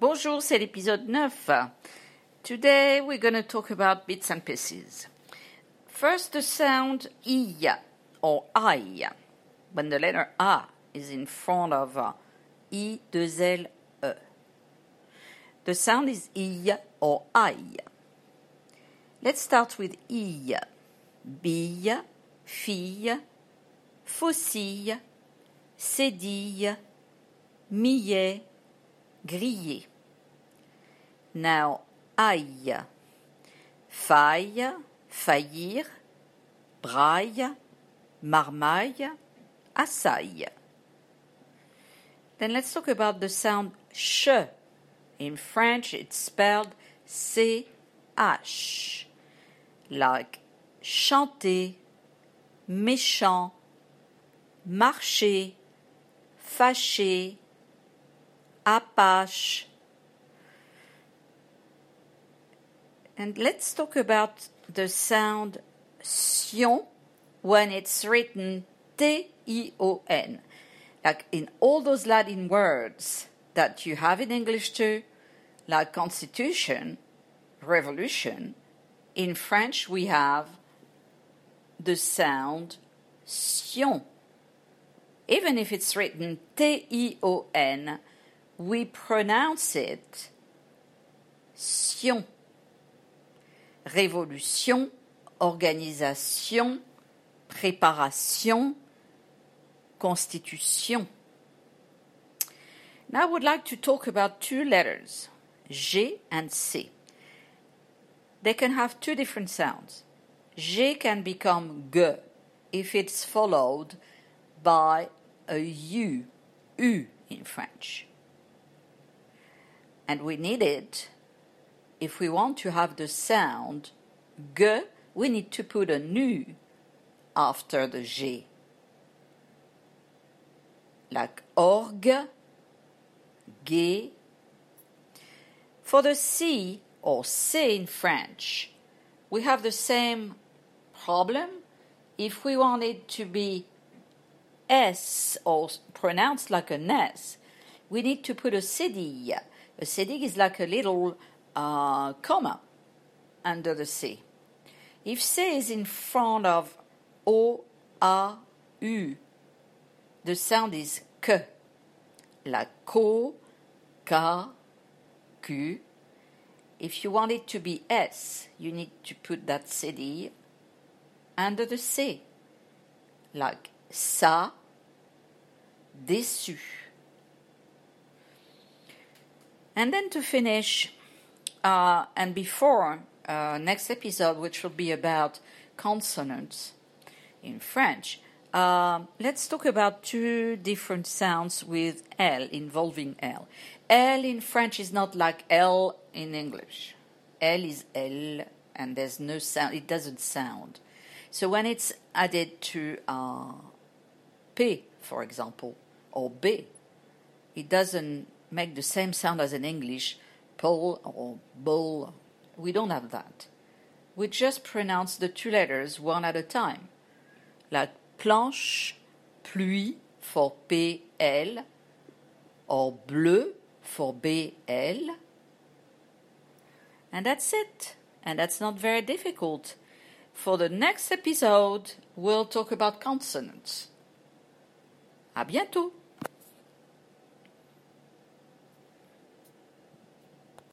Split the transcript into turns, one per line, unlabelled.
Bonjour, c'est l'épisode 9. Today we're going to talk about bits and pieces. First, the sound I or I, when the letter A is in front of uh, I, deux L, E. The sound is I or I. Let's start with I. Bille, fille, faucille, cédille, millet, grillé. Now, aille, faille, faillir, braille, marmaille, assaille. Then let's talk about the sound sh. In French, it's spelled C H, like chanter, méchant, marcher, fâché, apache. And let's talk about the sound sion when it's written T I O N. Like in all those Latin words that you have in English too, like constitution, revolution, in French we have the sound sion. Even if it's written T I O N, we pronounce it sion. Révolution, organisation, préparation, constitution. Now I would like to talk about two letters, G and C. They can have two different sounds. G can become G if it's followed by a U, U in French. And we need it if we want to have the sound G, we need to put a nu after the G. Like orgue, G. For the C or C in French, we have the same problem. If we want it to be S or pronounced like an S, we need to put a cédille. A cédille is like a little uh, comma under the C. If C is in front of O, A, U, the sound is K, like ko, ka, ku. If you want it to be S, you need to put that cédille under the C, like sa, déçu. And then to finish, uh, and before uh, next episode, which will be about consonants in French, uh, let's talk about two different sounds with L, involving L. L in French is not like L in English. L is L, and there's no sound, it doesn't sound. So when it's added to uh, P, for example, or B, it doesn't make the same sound as in English, pole or bull. We don't have that. We just pronounce the two letters one at a time, like planche, pluie for PL, or bleu for BL. And that's it. And that's not very difficult. For the next episode, we'll talk about consonants. À bientôt!